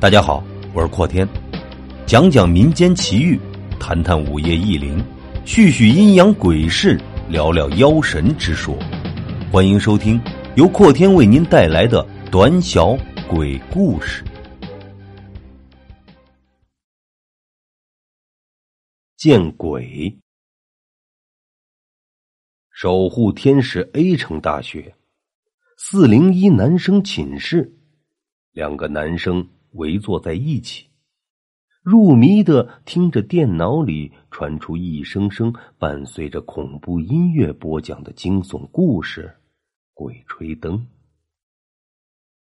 大家好，我是阔天，讲讲民间奇遇，谈谈午夜异灵，叙叙阴阳鬼事，聊聊妖神之说。欢迎收听由阔天为您带来的短小鬼故事。见鬼！守护天使 A 城大学四零一男生寝室，两个男生。围坐在一起，入迷的听着电脑里传出一声声伴随着恐怖音乐播讲的惊悚故事《鬼吹灯》。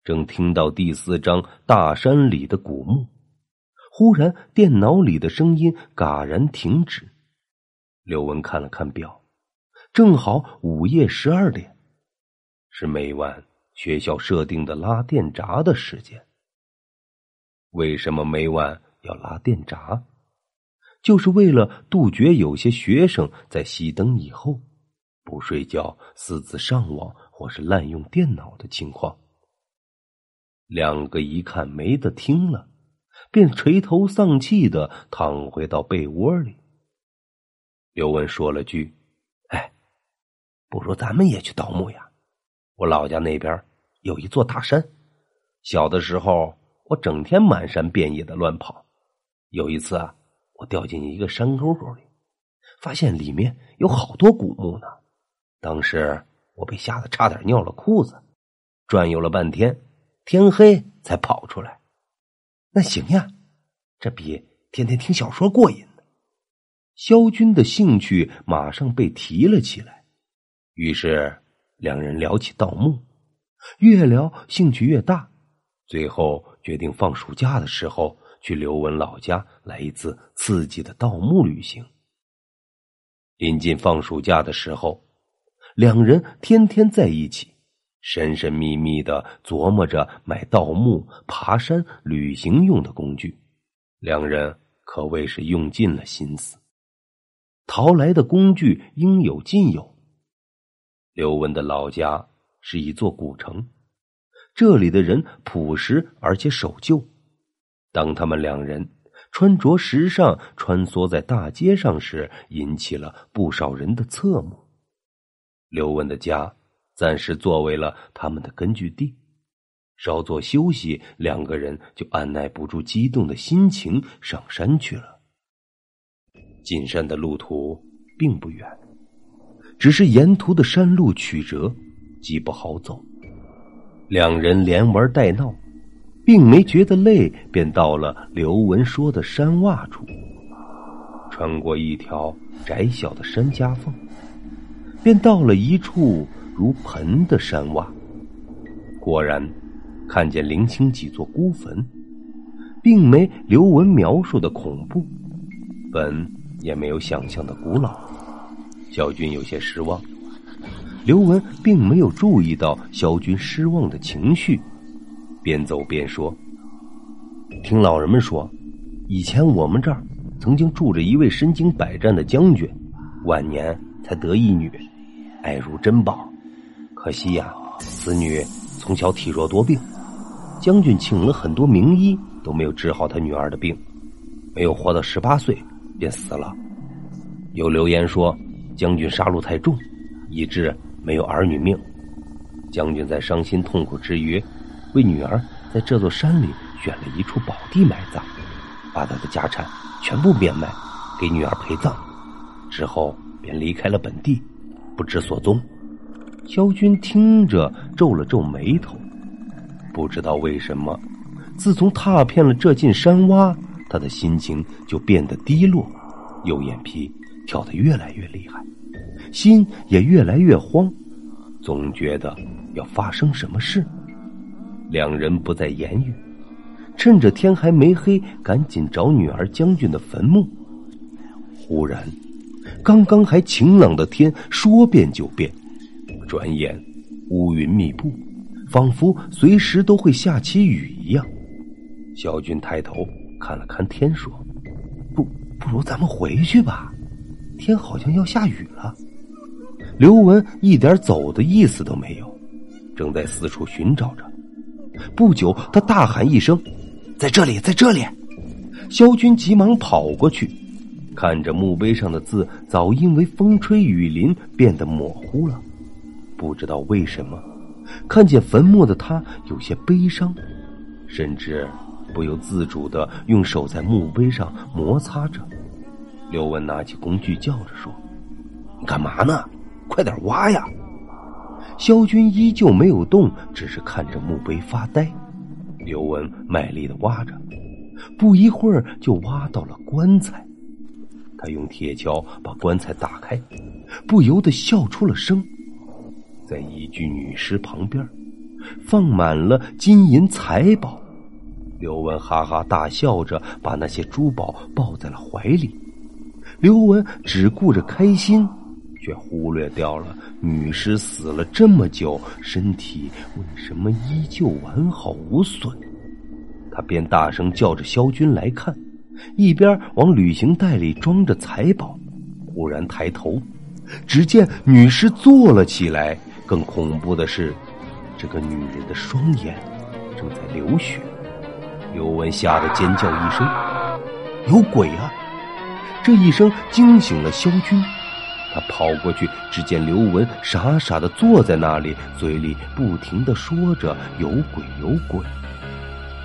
正听到第四章大山里的古墓，忽然电脑里的声音戛然停止。刘文看了看表，正好午夜十二点，是每晚学校设定的拉电闸的时间。为什么每晚要拉电闸？就是为了杜绝有些学生在熄灯以后不睡觉、私自上网或是滥用电脑的情况。两个一看没得听了，便垂头丧气的躺回到被窝里。刘文说了句：“哎，不如咱们也去盗墓呀！我老家那边有一座大山，小的时候。”我整天满山遍野的乱跑，有一次啊，我掉进一个山沟沟里，发现里面有好多古墓呢。当时我被吓得差点尿了裤子，转悠了半天，天黑才跑出来。那行呀，这比天天听小说过瘾呢。萧军的兴趣马上被提了起来，于是两人聊起盗墓，越聊兴趣越大，最后。决定放暑假的时候去刘文老家来一次刺激的盗墓旅行。临近放暑假的时候，两人天天在一起，神神秘秘的琢磨着买盗墓、爬山、旅行用的工具。两人可谓是用尽了心思，淘来的工具应有尽有。刘文的老家是一座古城。这里的人朴实而且守旧。当他们两人穿着时尚穿梭在大街上时，引起了不少人的侧目。刘文的家暂时作为了他们的根据地。稍作休息，两个人就按耐不住激动的心情上山去了。进山的路途并不远，只是沿途的山路曲折，极不好走。两人连玩带闹，并没觉得累，便到了刘文说的山洼处。穿过一条窄小的山夹缝，便到了一处如盆的山洼。果然，看见零星几座孤坟，并没刘文描述的恐怖，本也没有想象的古老。小军有些失望。刘文并没有注意到萧军失望的情绪，边走边说：“听老人们说，以前我们这儿曾经住着一位身经百战的将军，晚年才得一女，爱如珍宝。可惜呀，此女从小体弱多病，将军请了很多名医都没有治好他女儿的病，没有活到十八岁便死了。有流言说，将军杀戮太重，以致……”没有儿女命，将军在伤心痛苦之余，为女儿在这座山里选了一处宝地埋葬，把他的家产全部变卖给女儿陪葬，之后便离开了本地，不知所踪。萧军听着皱了皱眉头，不知道为什么，自从踏遍了这进山洼，他的心情就变得低落，右眼皮跳得越来越厉害。心也越来越慌，总觉得要发生什么事。两人不再言语，趁着天还没黑，赶紧找女儿将军的坟墓。忽然，刚刚还晴朗的天说变就变，转眼乌云密布，仿佛随时都会下起雨一样。小军抬头看了看天，说：“不，不如咱们回去吧，天好像要下雨了。”刘文一点走的意思都没有，正在四处寻找着。不久，他大喊一声：“在这里，在这里！萧军急忙跑过去，看着墓碑上的字，早因为风吹雨淋变得模糊了。不知道为什么，看见坟墓的他有些悲伤，甚至不由自主的用手在墓碑上摩擦着。刘文拿起工具叫着说：“你干嘛呢？快点挖呀！”萧军依旧没有动，只是看着墓碑发呆。刘文卖力的挖着，不一会儿就挖到了棺材。他用铁锹把棺材打开，不由得笑出了声。在一具女尸旁边，放满了金银财宝。刘文哈哈大笑着，把那些珠宝抱在了怀里。刘文只顾着开心。却忽略掉了女尸死了这么久，身体为什么依旧完好无损？他便大声叫着萧军来看，一边往旅行袋里装着财宝。忽然抬头，只见女尸坐了起来。更恐怖的是，这个女人的双眼正在流血。刘文吓得尖叫一声：“有鬼啊！”这一声惊醒了萧军。他跑过去，只见刘文傻傻的坐在那里，嘴里不停的说着“有鬼，有鬼”，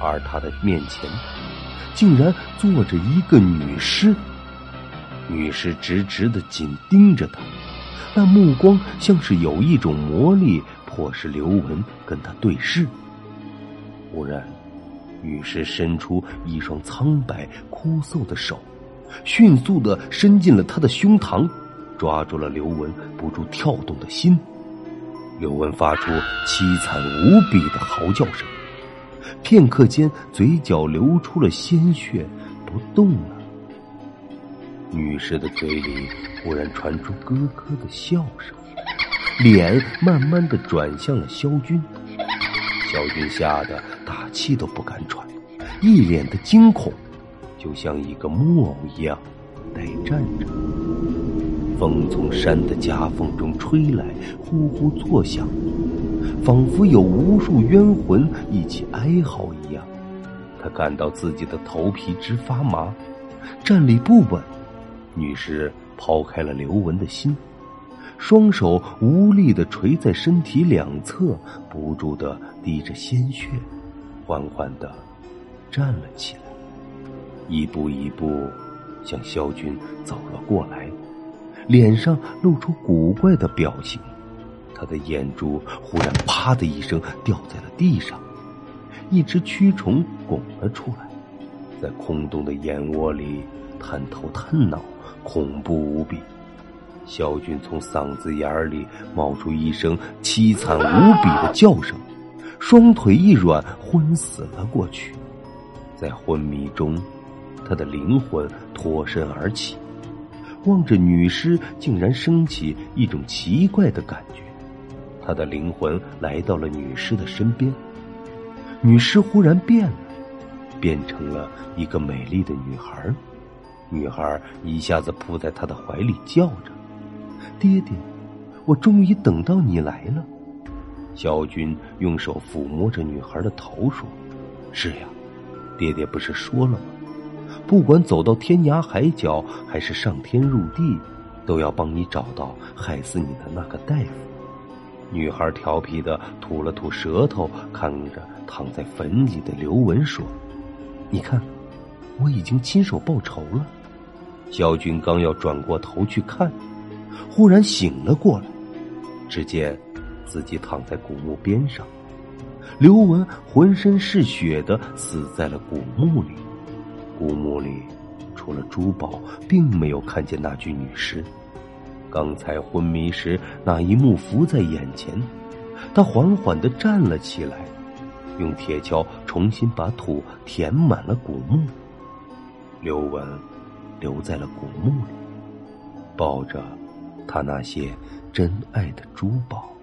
而他的面前，竟然坐着一个女尸。女尸直直的紧盯着他，那目光像是有一种魔力，迫使刘文跟他对视。忽然，女尸伸出一双苍白枯瘦的手，迅速的伸进了他的胸膛。抓住了刘文不住跳动的心，刘文发出凄惨无比的嚎叫声，片刻间嘴角流出了鲜血，不动了。女尸的嘴里忽然传出咯咯的笑声，脸慢慢的转向了萧军，萧军吓得大气都不敢喘，一脸的惊恐，就像一个木偶一样呆站着。风从山的夹缝中吹来，呼呼作响，仿佛有无数冤魂一起哀嚎一样。他感到自己的头皮直发麻，站立不稳。女尸抛开了刘文的心，双手无力的垂在身体两侧，不住的滴着鲜血，缓缓的站了起来，一步一步向萧军走了过来。脸上露出古怪的表情，他的眼珠忽然“啪”的一声掉在了地上，一只蛆虫拱了出来，在空洞的眼窝里探头探脑，恐怖无比。萧军从嗓子眼里冒出一声凄惨无比的叫声，双腿一软，昏死了过去。在昏迷中，他的灵魂脱身而起。望着女尸，竟然升起一种奇怪的感觉。他的灵魂来到了女尸的身边，女尸忽然变了，变成了一个美丽的女孩。女孩一下子扑在他的怀里，叫着：“爹爹，我终于等到你来了。”萧军用手抚摸着女孩的头，说：“是呀，爹爹不是说了吗？”不管走到天涯海角，还是上天入地，都要帮你找到害死你的那个大夫。女孩调皮的吐了吐舌头，看着躺在坟里的刘文说：“你看，我已经亲手报仇了。”肖军刚要转过头去看，忽然醒了过来，只见自己躺在古墓边上，刘文浑身是血的死在了古墓里。古墓里，除了珠宝，并没有看见那具女尸。刚才昏迷时那一幕浮在眼前，他缓缓的站了起来，用铁锹重新把土填满了古墓。刘文留在了古墓里，抱着他那些珍爱的珠宝。